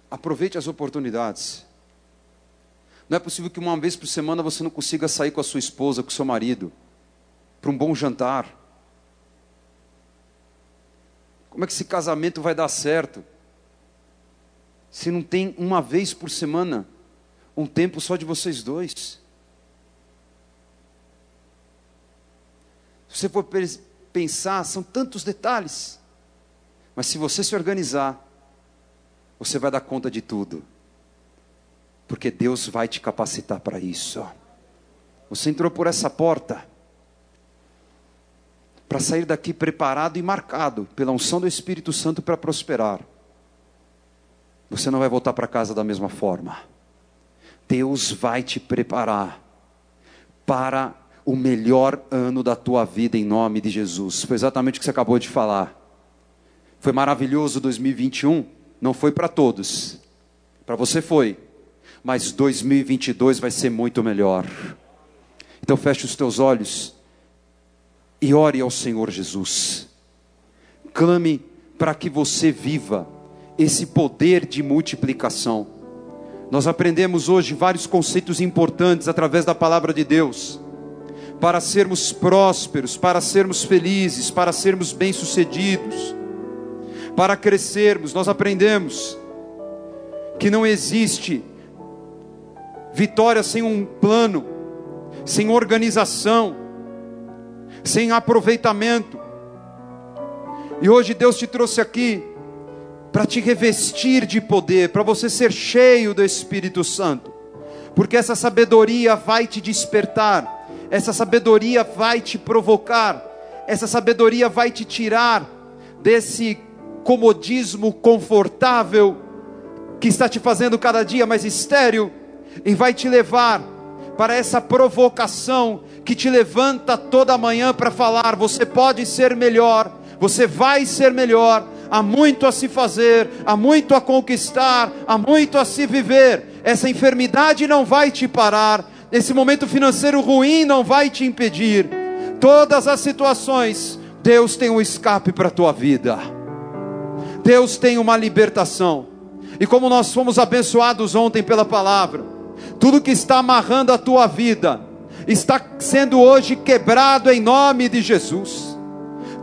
Aproveite as oportunidades. Não é possível que uma vez por semana você não consiga sair com a sua esposa, com o seu marido, para um bom jantar. Como é que esse casamento vai dar certo? Se não tem uma vez por semana um tempo só de vocês dois. Se você for pensar, são tantos detalhes. Mas se você se organizar, você vai dar conta de tudo. Porque Deus vai te capacitar para isso. Você entrou por essa porta para sair daqui preparado e marcado pela unção do Espírito Santo para prosperar. Você não vai voltar para casa da mesma forma. Deus vai te preparar para o melhor ano da tua vida em nome de Jesus. Foi exatamente o que você acabou de falar. Foi maravilhoso 2021, não foi para todos. Para você foi, mas 2022 vai ser muito melhor. Então feche os teus olhos e ore ao Senhor Jesus. Clame para que você viva esse poder de multiplicação. Nós aprendemos hoje vários conceitos importantes através da palavra de Deus. Para sermos prósperos, para sermos felizes, para sermos bem-sucedidos, para crescermos, nós aprendemos que não existe vitória sem um plano, sem organização, sem aproveitamento. E hoje Deus te trouxe aqui para te revestir de poder, para você ser cheio do Espírito Santo, porque essa sabedoria vai te despertar, essa sabedoria vai te provocar, essa sabedoria vai te tirar desse comodismo confortável que está te fazendo cada dia mais estéril e vai te levar para essa provocação que te levanta toda manhã para falar: você pode ser melhor, você vai ser melhor. Há muito a se fazer, há muito a conquistar, há muito a se viver. Essa enfermidade não vai te parar, esse momento financeiro ruim não vai te impedir. Todas as situações, Deus tem um escape para a tua vida. Deus tem uma libertação. E como nós fomos abençoados ontem pela palavra, tudo que está amarrando a tua vida está sendo hoje quebrado em nome de Jesus.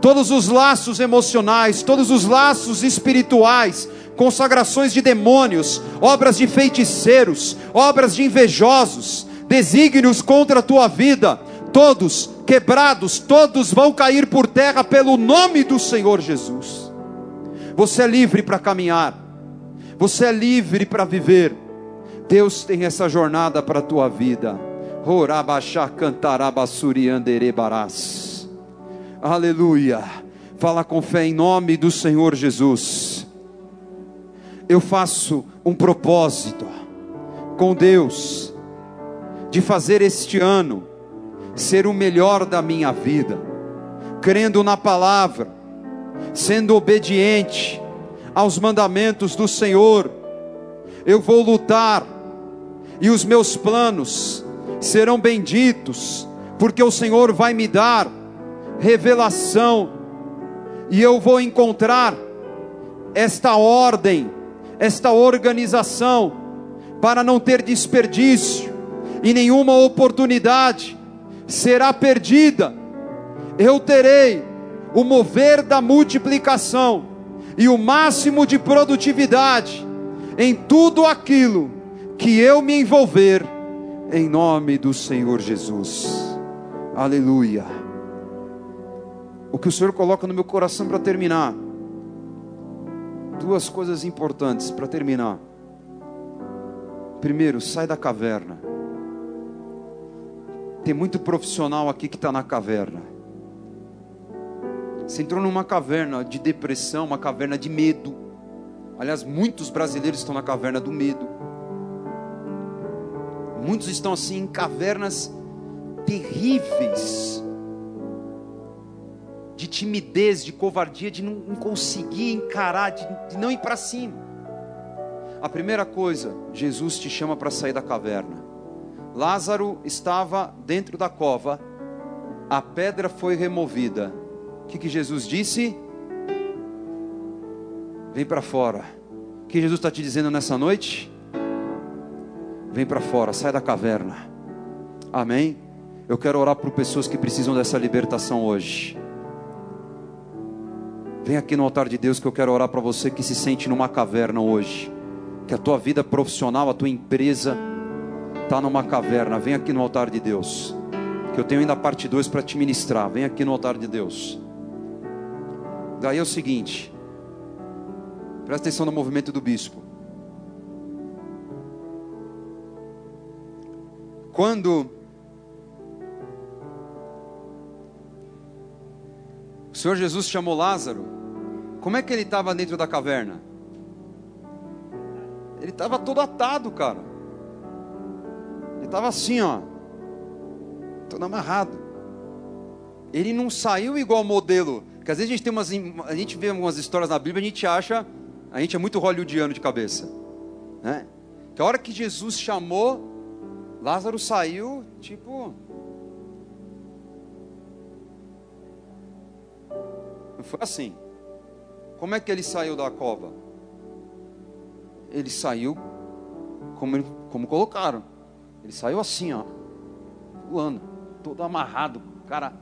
Todos os laços emocionais, todos os laços espirituais, consagrações de demônios, obras de feiticeiros, obras de invejosos, desígnios contra a tua vida, todos quebrados, todos vão cair por terra pelo nome do Senhor Jesus. Você é livre para caminhar, você é livre para viver. Deus tem essa jornada para a tua vida. Aleluia. Fala com fé em nome do Senhor Jesus. Eu faço um propósito com Deus de fazer este ano ser o melhor da minha vida, crendo na palavra, sendo obediente aos mandamentos do Senhor. Eu vou lutar e os meus planos serão benditos, porque o Senhor vai me dar revelação, e eu vou encontrar esta ordem, esta organização, para não ter desperdício, e nenhuma oportunidade será perdida. Eu terei o mover da multiplicação e o máximo de produtividade em tudo aquilo que eu me envolver, em nome do Senhor Jesus. Aleluia. O que o Senhor coloca no meu coração para terminar. Duas coisas importantes para terminar. Primeiro, sai da caverna. Tem muito profissional aqui que está na caverna. Você entrou numa caverna de depressão, uma caverna de medo. Aliás, muitos brasileiros estão na caverna do medo. Muitos estão assim em cavernas terríveis de timidez, de covardia, de não, conseguir encarar, de, não ir para cima. A primeira coisa, Jesus te chama para sair da caverna. Lázaro estava dentro da cova, a pedra foi removida. O que, que Jesus disse? Vem para fora. O que Jesus está te dizendo nessa noite? Vem para fora, sai da caverna. Amém? Eu quero orar por pessoas que precisam dessa libertação hoje. Vem aqui no altar de Deus que eu quero orar para você que se sente numa caverna hoje. Que a tua vida profissional, a tua empresa está numa caverna. Vem aqui no altar de Deus. Que eu tenho ainda a parte 2 para te ministrar. Vem aqui no altar de Deus. Daí é o seguinte. Presta atenção no movimento do bispo. Quando o Senhor Jesus chamou Lázaro, como é que ele estava dentro da caverna? Ele estava todo atado, cara. Ele estava assim, ó, todo amarrado. Ele não saiu igual modelo. Porque às vezes a gente tem umas, a gente vê algumas histórias na Bíblia, a gente acha, a gente é muito hollywoodiano de cabeça, né? Que a hora que Jesus chamou, Lázaro saiu, tipo. Não foi assim. Como é que ele saiu da cova? Ele saiu como, como colocaram. Ele saiu assim, ó, voando, todo amarrado, cara.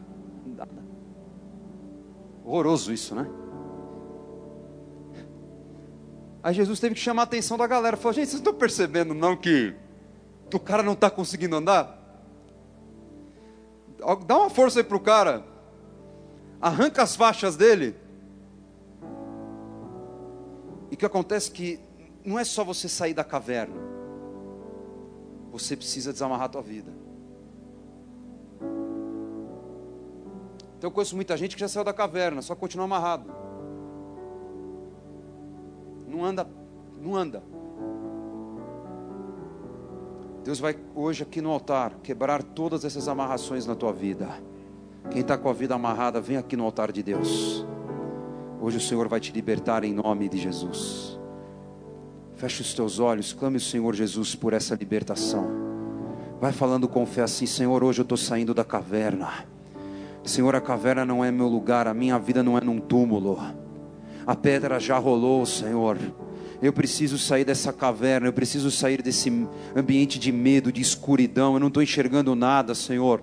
Horroroso isso, né? Aí Jesus teve que chamar a atenção da galera. Falou, gente, vocês estão percebendo não que o cara não está conseguindo andar? Dá uma força aí para o cara. Arranca as faixas dele. E o que acontece é que não é só você sair da caverna. Você precisa desamarrar a tua vida. Então eu conheço muita gente que já saiu da caverna, só continua amarrado. Não anda, não anda. Deus vai hoje aqui no altar quebrar todas essas amarrações na tua vida. Quem está com a vida amarrada, vem aqui no altar de Deus. Hoje o Senhor vai te libertar em nome de Jesus. Feche os teus olhos, clame o Senhor Jesus por essa libertação. Vai falando com fé assim: Senhor, hoje eu estou saindo da caverna. Senhor, a caverna não é meu lugar, a minha vida não é num túmulo. A pedra já rolou, Senhor. Eu preciso sair dessa caverna, eu preciso sair desse ambiente de medo, de escuridão. Eu não estou enxergando nada, Senhor,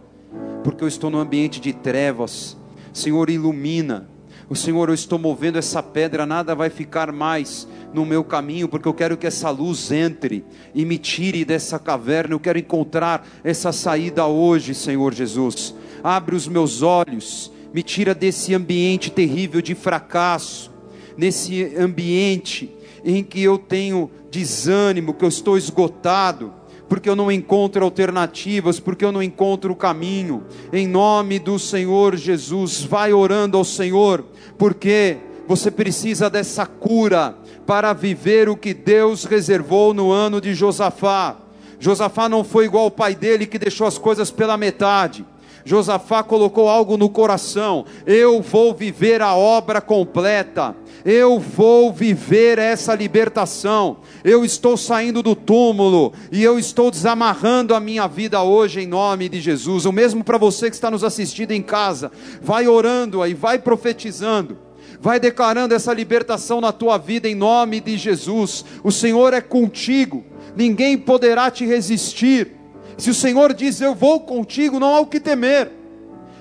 porque eu estou num ambiente de trevas. Senhor, ilumina. O Senhor, eu estou movendo essa pedra, nada vai ficar mais no meu caminho, porque eu quero que essa luz entre e me tire dessa caverna. Eu quero encontrar essa saída hoje, Senhor Jesus. Abre os meus olhos, me tira desse ambiente terrível de fracasso, nesse ambiente em que eu tenho desânimo, que eu estou esgotado, porque eu não encontro alternativas, porque eu não encontro o caminho. Em nome do Senhor Jesus, vai orando ao Senhor, porque você precisa dessa cura para viver o que Deus reservou no ano de Josafá. Josafá não foi igual ao pai dele que deixou as coisas pela metade. Josafá colocou algo no coração: eu vou viver a obra completa eu vou viver essa libertação. Eu estou saindo do túmulo e eu estou desamarrando a minha vida hoje em nome de Jesus. O mesmo para você que está nos assistindo em casa. Vai orando aí, vai profetizando. Vai declarando essa libertação na tua vida em nome de Jesus. O Senhor é contigo. Ninguém poderá te resistir. Se o Senhor diz eu vou contigo, não há o que temer.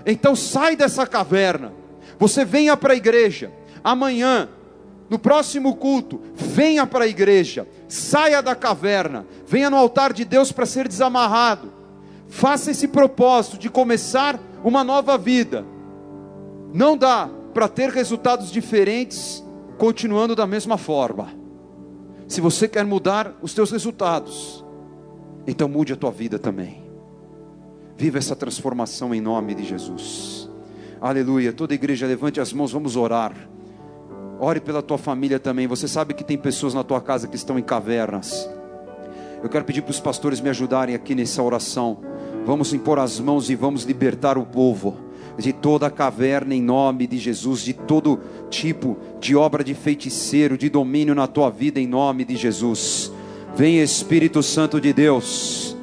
Então sai dessa caverna. Você venha para a igreja amanhã, no próximo culto, venha para a igreja, saia da caverna, venha no altar de Deus para ser desamarrado. Faça esse propósito de começar uma nova vida. Não dá para ter resultados diferentes continuando da mesma forma. Se você quer mudar os teus resultados, então mude a tua vida também. Viva essa transformação em nome de Jesus. Aleluia. Toda igreja levante as mãos, vamos orar. Ore pela tua família também. Você sabe que tem pessoas na tua casa que estão em cavernas. Eu quero pedir para os pastores me ajudarem aqui nessa oração. Vamos impor as mãos e vamos libertar o povo de toda caverna em nome de Jesus, de todo tipo de obra de feiticeiro, de domínio na tua vida em nome de Jesus. Vem Espírito Santo de Deus.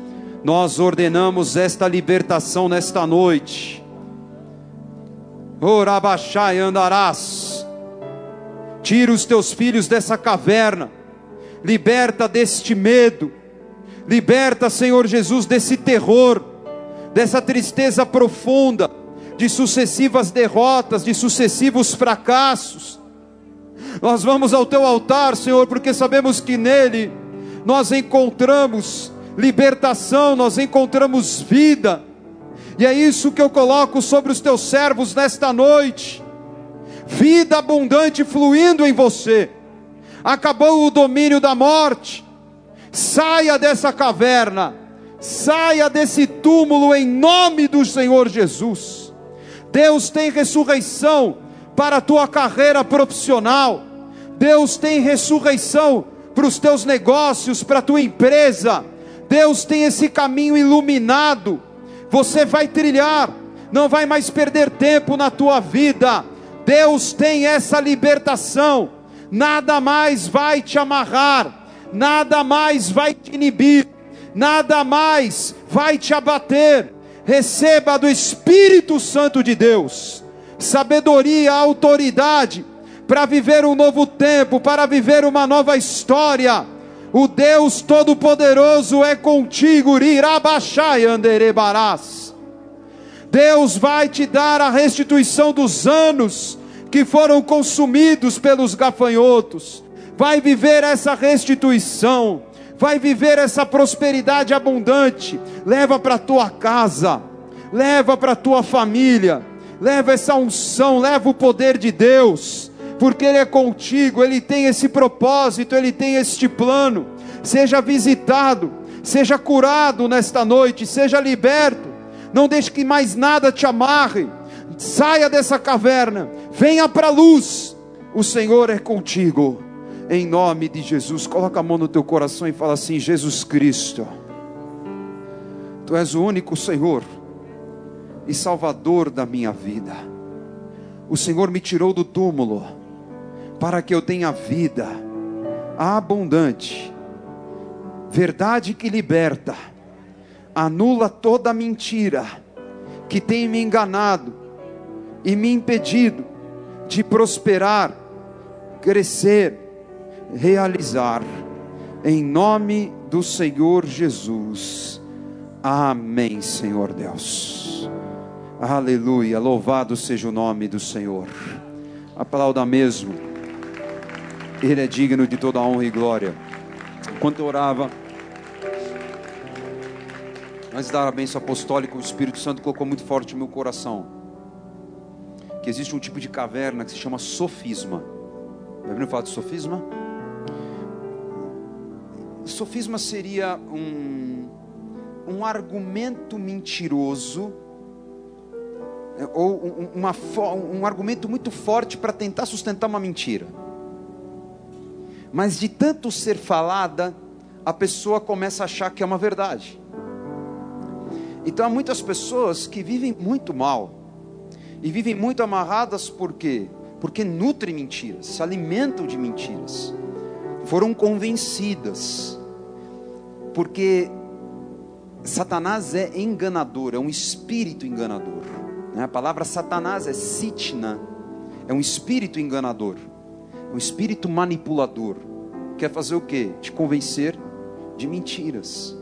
Nós ordenamos esta libertação nesta noite. Orabachai andarás Tira os teus filhos dessa caverna. Liberta deste medo. Liberta, Senhor Jesus, desse terror, dessa tristeza profunda, de sucessivas derrotas, de sucessivos fracassos. Nós vamos ao teu altar, Senhor, porque sabemos que nele nós encontramos libertação, nós encontramos vida. E é isso que eu coloco sobre os teus servos nesta noite vida abundante fluindo em você. Acabou o domínio da morte. Saia dessa caverna. Saia desse túmulo em nome do Senhor Jesus. Deus tem ressurreição para a tua carreira profissional. Deus tem ressurreição para os teus negócios, para a tua empresa. Deus tem esse caminho iluminado. Você vai trilhar, não vai mais perder tempo na tua vida. Deus tem essa libertação. Nada mais vai te amarrar, nada mais vai te inibir, nada mais vai te abater. Receba do Espírito Santo de Deus sabedoria, autoridade para viver um novo tempo, para viver uma nova história. O Deus Todo-Poderoso é contigo, Irabachai Anderebarás. Deus vai te dar a restituição dos anos que foram consumidos pelos gafanhotos. Vai viver essa restituição, vai viver essa prosperidade abundante. Leva para tua casa, leva para tua família, leva essa unção, leva o poder de Deus porque Ele é contigo, Ele tem esse propósito, Ele tem este plano. Seja visitado, seja curado nesta noite, seja liberto. Não deixe que mais nada te amarre. Saia dessa caverna, venha para a luz. O Senhor é contigo. Em nome de Jesus, coloca a mão no teu coração e fala assim: Jesus Cristo, Tu és o único Senhor e Salvador da minha vida. O Senhor me tirou do túmulo para que eu tenha vida abundante, verdade que liberta, anula toda mentira que tem me enganado e me impedido de prosperar, crescer, realizar, em nome do Senhor Jesus. Amém, Senhor Deus. Aleluia, louvado seja o nome do Senhor. Aplauda mesmo. Ele é digno de toda honra e glória. Enquanto eu orava, antes de dar a bênção apostólica, o Espírito Santo colocou muito forte no meu coração. Que existe um tipo de caverna que se chama sofisma. Já ouviram falar de sofisma? Sofisma seria um, um argumento mentiroso é, ou uma, um argumento muito forte para tentar sustentar uma mentira mas de tanto ser falada, a pessoa começa a achar que é uma verdade. Então há muitas pessoas que vivem muito mal e vivem muito amarradas por quê? Porque nutrem mentiras, se alimentam de mentiras. Foram convencidas. Porque Satanás é enganador, é um espírito enganador. Né? A palavra Satanás é sitna, é um espírito enganador um espírito manipulador. Quer fazer o quê? Te convencer de mentiras.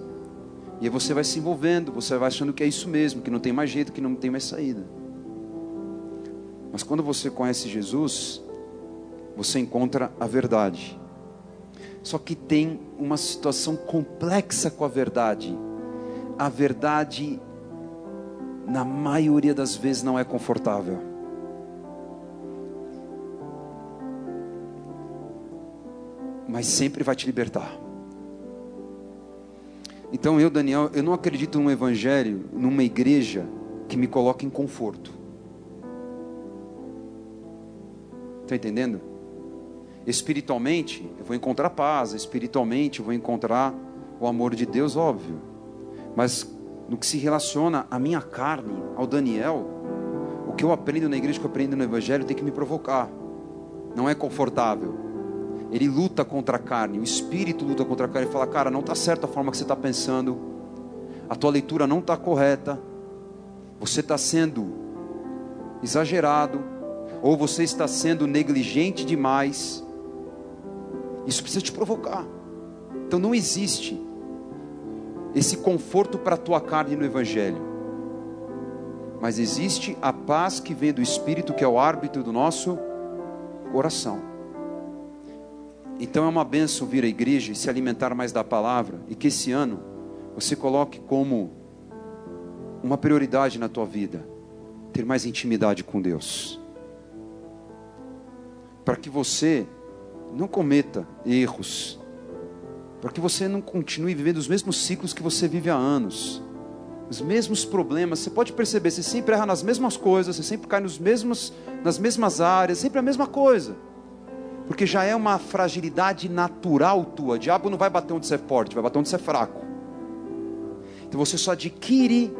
E aí você vai se envolvendo, você vai achando que é isso mesmo, que não tem mais jeito, que não tem mais saída. Mas quando você conhece Jesus, você encontra a verdade. Só que tem uma situação complexa com a verdade. A verdade, na maioria das vezes, não é confortável. Mas sempre vai te libertar. Então eu, Daniel, eu não acredito num evangelho, numa igreja que me coloque em conforto. Está entendendo? Espiritualmente, eu vou encontrar paz, espiritualmente, eu vou encontrar o amor de Deus, óbvio. Mas no que se relaciona à minha carne, ao Daniel, o que eu aprendo na igreja, o que eu aprendo no evangelho, tem que me provocar. Não é confortável ele luta contra a carne, o espírito luta contra a carne e fala: Cara, não está certa a forma que você está pensando, a tua leitura não está correta, você está sendo exagerado, ou você está sendo negligente demais. Isso precisa te provocar. Então não existe esse conforto para a tua carne no Evangelho, mas existe a paz que vem do Espírito, que é o árbitro do nosso coração. Então é uma benção vir à igreja e se alimentar mais da palavra e que esse ano você coloque como uma prioridade na tua vida ter mais intimidade com Deus. Para que você não cometa erros para que você não continue vivendo os mesmos ciclos que você vive há anos. Os mesmos problemas, você pode perceber, você sempre erra nas mesmas coisas, você sempre cai nos mesmos, nas mesmas áreas, sempre a mesma coisa. Porque já é uma fragilidade natural tua. O diabo não vai bater onde você é forte, vai bater onde você é fraco. Então você só adquire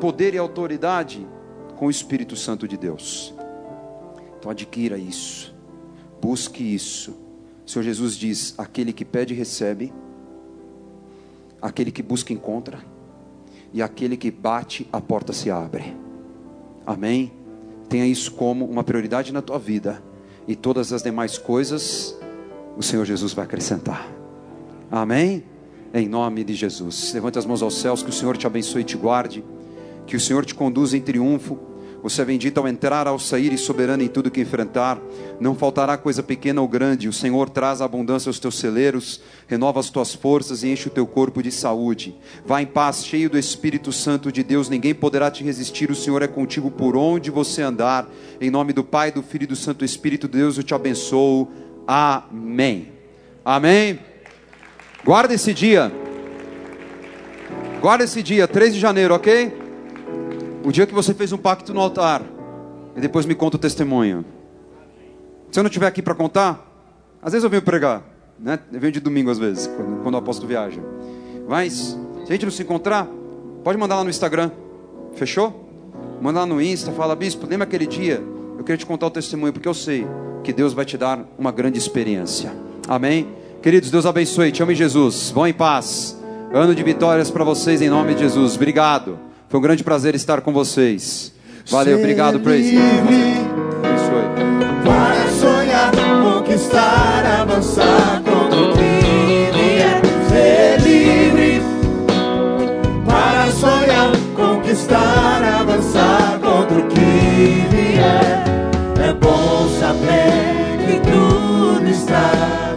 poder e autoridade com o Espírito Santo de Deus. Então adquira isso. Busque isso. O Senhor Jesus diz: aquele que pede, recebe, aquele que busca, encontra, e aquele que bate, a porta se abre. Amém? Tenha isso como uma prioridade na tua vida, e todas as demais coisas o Senhor Jesus vai acrescentar. Amém? Em nome de Jesus. Levante as mãos aos céus, que o Senhor te abençoe e te guarde, que o Senhor te conduza em triunfo você é bendito ao entrar, ao sair e soberano em tudo que enfrentar. Não faltará coisa pequena ou grande. O Senhor traz abundância aos teus celeiros, renova as tuas forças e enche o teu corpo de saúde. Vá em paz, cheio do Espírito Santo de Deus. Ninguém poderá te resistir. O Senhor é contigo por onde você andar. Em nome do Pai, do Filho e do Santo Espírito, Deus eu te abençoo. Amém. Amém. Guarda esse dia. Guarda esse dia, 3 de janeiro, ok? O dia que você fez um pacto no altar. E depois me conta o testemunho. Se eu não estiver aqui para contar, às vezes eu venho pregar. Né? Eu venho de domingo às vezes, quando, quando o apóstolo viaja. Mas, se a gente não se encontrar, pode mandar lá no Instagram. Fechou? Manda lá no Insta, fala, bispo, lembra aquele dia? Eu queria te contar o testemunho, porque eu sei que Deus vai te dar uma grande experiência. Amém? Queridos, Deus abençoe. Te amo em Jesus. Vão em paz. Ano de vitórias para vocês em nome de Jesus. Obrigado. Foi um grande prazer estar com vocês. Valeu, Ser obrigado, Praise. Para sonhar, conquistar, avançar como ele é. Ser livre. Para sonhar, conquistar, avançar contra o que vier. É, é bom saber que tudo está.